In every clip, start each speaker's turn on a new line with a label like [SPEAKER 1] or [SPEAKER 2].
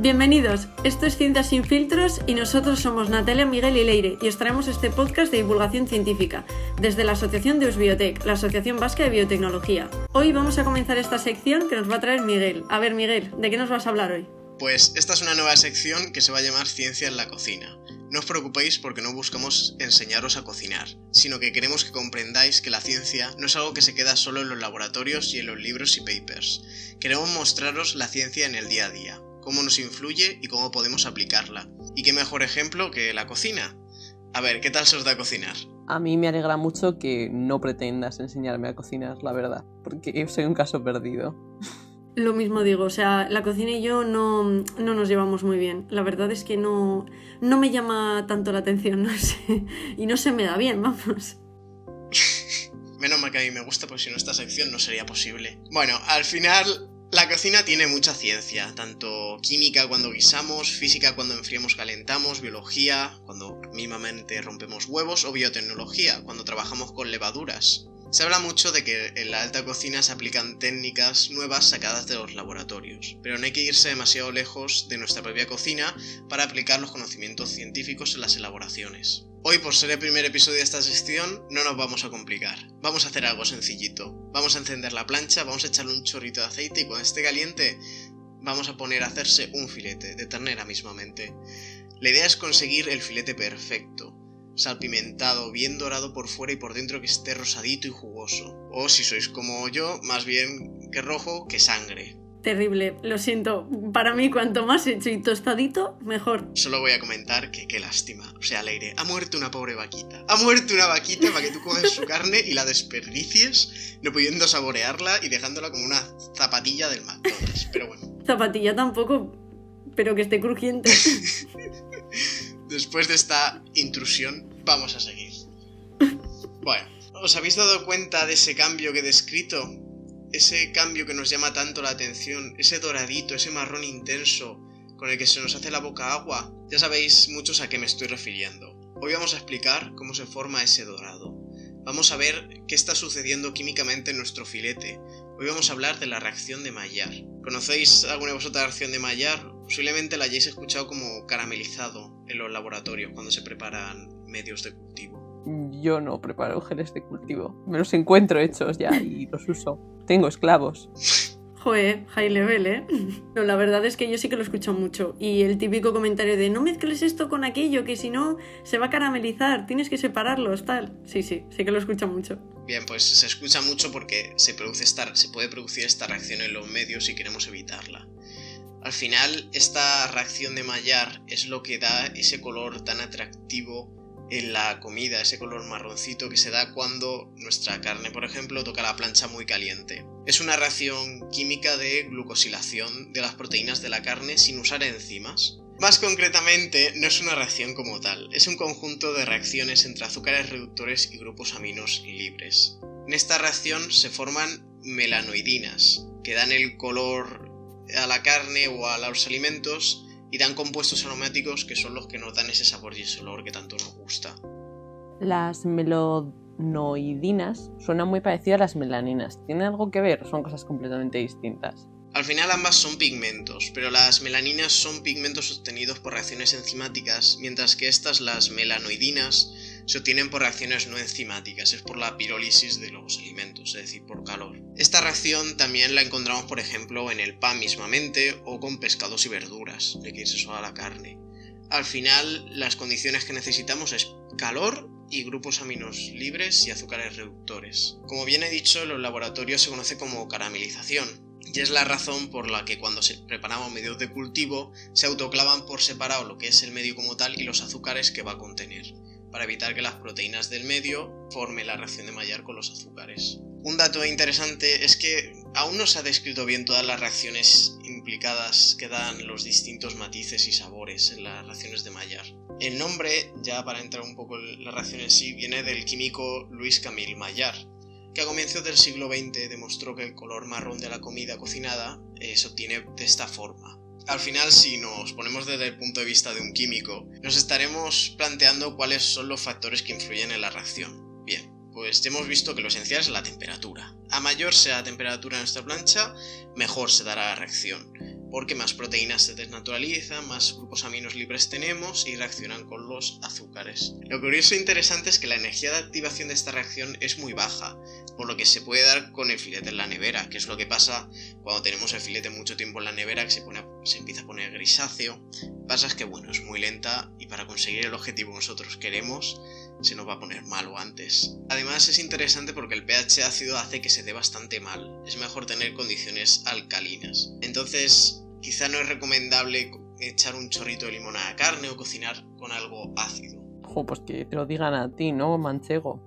[SPEAKER 1] Bienvenidos, esto es Ciencias sin filtros y nosotros somos Natalia, Miguel y Leire y os traemos este podcast de divulgación científica desde la Asociación de Usbiotec, la Asociación Vasca de Biotecnología. Hoy vamos a comenzar esta sección que nos va a traer Miguel. A ver Miguel, ¿de qué nos vas a hablar hoy?
[SPEAKER 2] Pues esta es una nueva sección que se va a llamar Ciencia en la Cocina. No os preocupéis porque no buscamos enseñaros a cocinar, sino que queremos que comprendáis que la ciencia no es algo que se queda solo en los laboratorios y en los libros y papers. Queremos mostraros la ciencia en el día a día, cómo nos influye y cómo podemos aplicarla. Y qué mejor ejemplo que la cocina. A ver, ¿qué tal se os da cocinar?
[SPEAKER 3] A mí me alegra mucho que no pretendas enseñarme a cocinar, la verdad, porque soy un caso perdido.
[SPEAKER 1] Lo mismo digo, o sea, la cocina y yo no, no nos llevamos muy bien. La verdad es que no, no me llama tanto la atención, no sé. Y no se me da bien, vamos.
[SPEAKER 2] Menos mal que a mí me gusta, porque si no esta sección no sería posible. Bueno, al final la cocina tiene mucha ciencia, tanto química cuando guisamos, física cuando enfriamos calentamos, biología cuando mínimamente rompemos huevos o biotecnología cuando trabajamos con levaduras. Se habla mucho de que en la alta cocina se aplican técnicas nuevas sacadas de los laboratorios, pero no hay que irse demasiado lejos de nuestra propia cocina para aplicar los conocimientos científicos en las elaboraciones. Hoy, por ser el primer episodio de esta sección, no nos vamos a complicar. Vamos a hacer algo sencillito. Vamos a encender la plancha, vamos a echarle un chorrito de aceite y cuando esté caliente vamos a poner a hacerse un filete de ternera mismamente. La idea es conseguir el filete perfecto, salpimentado, bien dorado por fuera y por dentro que esté rosadito y jugoso. O si sois como yo, más bien que rojo que sangre.
[SPEAKER 1] Terrible, lo siento. Para mí, cuanto más hecho y tostadito, mejor.
[SPEAKER 2] Solo voy a comentar que qué lástima. O sea, Leire, ha muerto una pobre vaquita. Ha muerto una vaquita para que tú coges su carne y la desperdicies, no pudiendo saborearla y dejándola como una zapatilla del McDonald's. Pero bueno.
[SPEAKER 1] Zapatilla tampoco, pero que esté crujiente.
[SPEAKER 2] Después de esta intrusión, vamos a seguir. Bueno, ¿os habéis dado cuenta de ese cambio que he descrito? Ese cambio que nos llama tanto la atención, ese doradito, ese marrón intenso con el que se nos hace la boca agua, ya sabéis muchos a qué me estoy refiriendo. Hoy vamos a explicar cómo se forma ese dorado. Vamos a ver qué está sucediendo químicamente en nuestro filete. Hoy vamos a hablar de la reacción de Maillard. ¿Conocéis alguna de vosotros la reacción de Maillard? Posiblemente la hayáis escuchado como caramelizado en los laboratorios cuando se preparan medios de cultivo.
[SPEAKER 3] Yo no preparo geles de cultivo. Me los encuentro hechos ya y los uso. Tengo esclavos.
[SPEAKER 1] Joder, high level, ¿eh? No, la verdad es que yo sí que lo escucho mucho. Y el típico comentario de no mezcles esto con aquello, que si no se va a caramelizar, tienes que separarlos, tal. Sí, sí, sí que lo escucho mucho.
[SPEAKER 2] Bien, pues se escucha mucho porque se, produce esta, se puede producir esta reacción en los medios y queremos evitarla. Al final, esta reacción de Maillard es lo que da ese color tan atractivo en la comida, ese color marroncito que se da cuando nuestra carne, por ejemplo, toca la plancha muy caliente. Es una reacción química de glucosilación de las proteínas de la carne sin usar enzimas. Más concretamente, no es una reacción como tal, es un conjunto de reacciones entre azúcares reductores y grupos aminos libres. En esta reacción se forman melanoidinas, que dan el color a la carne o a los alimentos y dan compuestos aromáticos que son los que nos dan ese sabor y ese olor que tanto nos gusta.
[SPEAKER 3] Las melanoidinas suenan muy parecidas a las melaninas. ¿Tienen algo que ver o son cosas completamente distintas?
[SPEAKER 2] Al final ambas son pigmentos, pero las melaninas son pigmentos obtenidos por reacciones enzimáticas, mientras que estas, las melanoidinas, se obtienen por reacciones no enzimáticas, es por la pirólisis de los alimentos, es decir, por calor. Esta reacción también la encontramos, por ejemplo, en el pan mismamente o con pescados y verduras, de que se a la carne. Al final, las condiciones que necesitamos es calor y grupos aminos libres y azúcares reductores. Como bien he dicho, en los laboratorios se conoce como caramelización, y es la razón por la que cuando se preparamos medios de cultivo se autoclavan por separado lo que es el medio como tal y los azúcares que va a contener para evitar que las proteínas del medio formen la reacción de Maillard con los azúcares. Un dato interesante es que aún no se ha descrito bien todas las reacciones implicadas que dan los distintos matices y sabores en las reacciones de Maillard. El nombre, ya para entrar un poco en la reacción en sí, viene del químico Luis Camille Maillard, que a comienzos del siglo XX demostró que el color marrón de la comida cocinada eh, se obtiene de esta forma, al final, si nos ponemos desde el punto de vista de un químico, nos estaremos planteando cuáles son los factores que influyen en la reacción. Bien, pues hemos visto que lo esencial es la temperatura. A mayor sea la temperatura de nuestra plancha, mejor se dará la reacción. porque más proteínas se desnaturalizan, más grupos aminos libres tenemos y reaccionan con los azúcares. Lo curioso e interesante es que la energía de activación de esta reacción es muy baja, por lo que se puede dar con el filete en la nevera, que es lo que pasa cuando tenemos el filete mucho tiempo en la nevera, que se, pone, se empieza a poner grisáceo. Pasa es que bueno, es muy lenta y para conseguir el objetivo que nosotros queremos, se nos va a poner malo antes. Además es interesante porque el pH ácido hace que se dé bastante mal. Es mejor tener condiciones alcalinas. Entonces, quizá no es recomendable echar un chorrito de limón a la carne o cocinar con algo ácido.
[SPEAKER 3] Ojo, pues que te lo digan a ti, ¿no, manchego?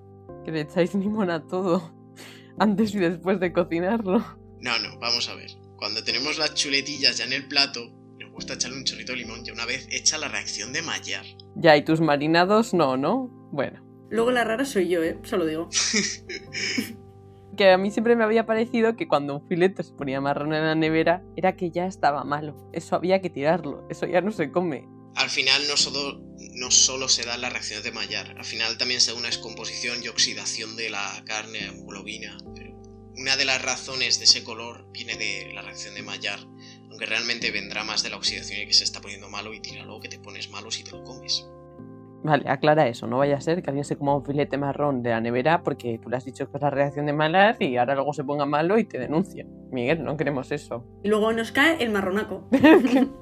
[SPEAKER 3] Que le echáis limón a todo, antes y después de cocinarlo.
[SPEAKER 2] No, no, vamos a ver. Cuando tenemos las chuletillas ya en el plato, nos gusta echarle un chorrito de limón y una vez hecha la reacción de Maillard.
[SPEAKER 3] Ya, y tus marinados no, ¿no? Bueno.
[SPEAKER 1] Luego la rara soy yo, ¿eh? Solo digo.
[SPEAKER 3] que a mí siempre me había parecido que cuando un filete se ponía marrón en la nevera era que ya estaba malo. Eso había que tirarlo. Eso ya no se come.
[SPEAKER 2] Al final no solo, no solo se dan las reacciones de Maillard, al final también se da una descomposición y oxidación de la carne hemoglobina. Una de las razones de ese color viene de la reacción de Maillard, aunque realmente vendrá más de la oxidación y que se está poniendo malo y tíralo, que te pones malo si te lo comes.
[SPEAKER 3] Vale, aclara eso, no vaya a ser que alguien se coma un filete marrón de la nevera porque tú le has dicho que es la reacción de Maillard y ahora luego se ponga malo y te denuncia. Miguel, no queremos eso.
[SPEAKER 1] Y luego nos cae el marronaco.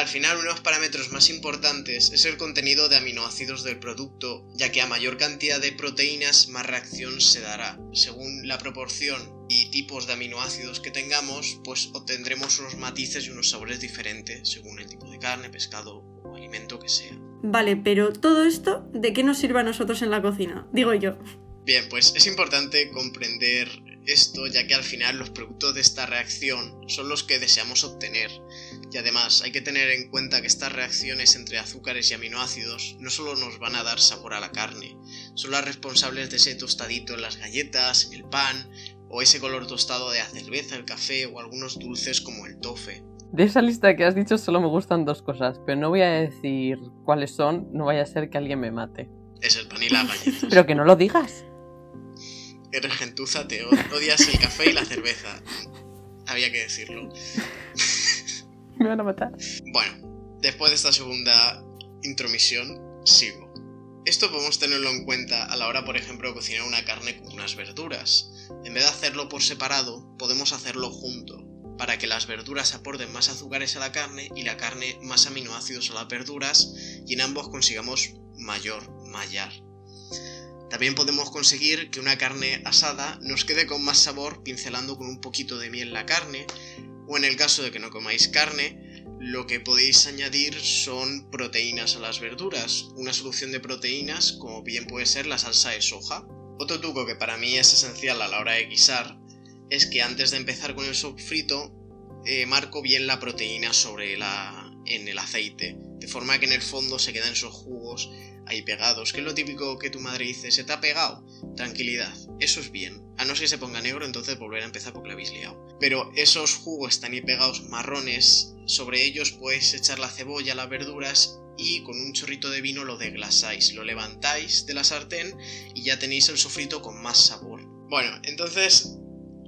[SPEAKER 2] Al final, uno de los parámetros más importantes es el contenido de aminoácidos del producto, ya que a mayor cantidad de proteínas más reacción se dará. Según la proporción y tipos de aminoácidos que tengamos, pues obtendremos unos matices y unos sabores diferentes según el tipo de carne, pescado o alimento que sea.
[SPEAKER 1] Vale, pero todo esto, ¿de qué nos sirve a nosotros en la cocina? Digo yo.
[SPEAKER 2] Bien, pues es importante comprender esto ya que al final los productos de esta reacción son los que deseamos obtener. Y además hay que tener en cuenta que estas reacciones entre azúcares y aminoácidos no solo nos van a dar sabor a la carne, son las responsables de ese tostadito en las galletas, en el pan, o ese color tostado de la cerveza, el café o algunos dulces como el tofe.
[SPEAKER 3] De esa lista que has dicho solo me gustan dos cosas, pero no voy a decir cuáles son, no vaya a ser que alguien me mate.
[SPEAKER 2] Es el pan y las galletas.
[SPEAKER 3] Pero que no lo digas.
[SPEAKER 2] Eres gentuza, te odias el café y la cerveza. Había que decirlo.
[SPEAKER 3] Me van a matar.
[SPEAKER 2] Bueno, después de esta segunda intromisión, sigo. Esto podemos tenerlo en cuenta a la hora, por ejemplo, de cocinar una carne con unas verduras. En vez de hacerlo por separado, podemos hacerlo junto, para que las verduras aporten más azúcares a la carne y la carne más aminoácidos a las verduras, y en ambos consigamos mayor mallar. También podemos conseguir que una carne asada nos quede con más sabor pincelando con un poquito de miel la carne, o en el caso de que no comáis carne, lo que podéis añadir son proteínas a las verduras, una solución de proteínas como bien puede ser la salsa de soja. Otro truco que para mí es esencial a la hora de guisar es que antes de empezar con el sofrito eh, marco bien la proteína sobre la en el aceite, de forma que en el fondo se quedan esos jugos ahí pegados, que es lo típico que tu madre dice, ¿se te ha pegado? Tranquilidad, eso es bien. A no ser que se ponga negro, entonces volver a empezar porque lo habéis liado. Pero esos jugos están ahí pegados marrones, sobre ellos puedes echar la cebolla, las verduras y con un chorrito de vino lo deglasáis, lo levantáis de la sartén y ya tenéis el sofrito con más sabor. Bueno, entonces,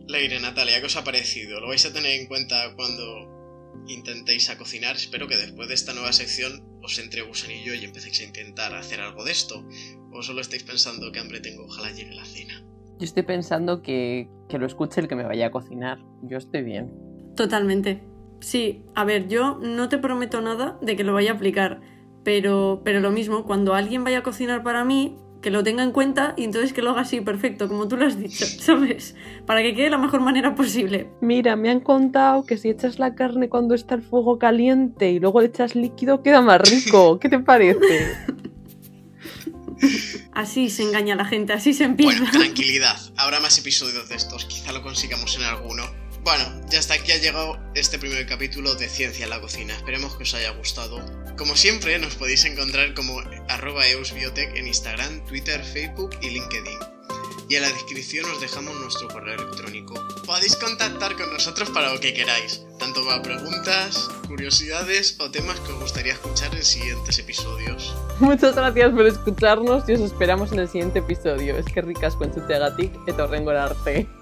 [SPEAKER 2] Leire, Natalia, ¿qué os ha parecido? Lo vais a tener en cuenta cuando intentéis a cocinar. Espero que después de esta nueva sección os entre gusanillo y empecéis a intentar hacer algo de esto. O solo estáis pensando que hambre tengo, ojalá llegue la cena.
[SPEAKER 3] Yo estoy pensando que, que lo escuche el que me vaya a cocinar. Yo estoy bien.
[SPEAKER 1] Totalmente. Sí, a ver, yo no te prometo nada de que lo vaya a aplicar, pero, pero lo mismo, cuando alguien vaya a cocinar para mí, que lo tenga en cuenta y entonces que lo haga así perfecto, como tú lo has dicho, ¿sabes? Para que quede de la mejor manera posible.
[SPEAKER 3] Mira, me han contado que si echas la carne cuando está el fuego caliente y luego le echas líquido, queda más rico. ¿Qué te parece?
[SPEAKER 1] Así se engaña a la gente, así se empieza.
[SPEAKER 2] Bueno, tranquilidad, habrá más episodios de estos, quizá lo consigamos en alguno. Bueno, ya hasta aquí ha llegado este primer capítulo de Ciencia en la Cocina. Esperemos que os haya gustado. Como siempre, nos podéis encontrar como arroba eusbiotech en Instagram, Twitter, Facebook y LinkedIn. Y en la descripción os dejamos nuestro correo electrónico. Podéis contactar con nosotros para lo que queráis, tanto para preguntas, curiosidades o temas que os gustaría escuchar en siguientes episodios.
[SPEAKER 3] Muchas gracias por escucharnos y os esperamos en el siguiente episodio. Es que ricas con tu tegatic et arte.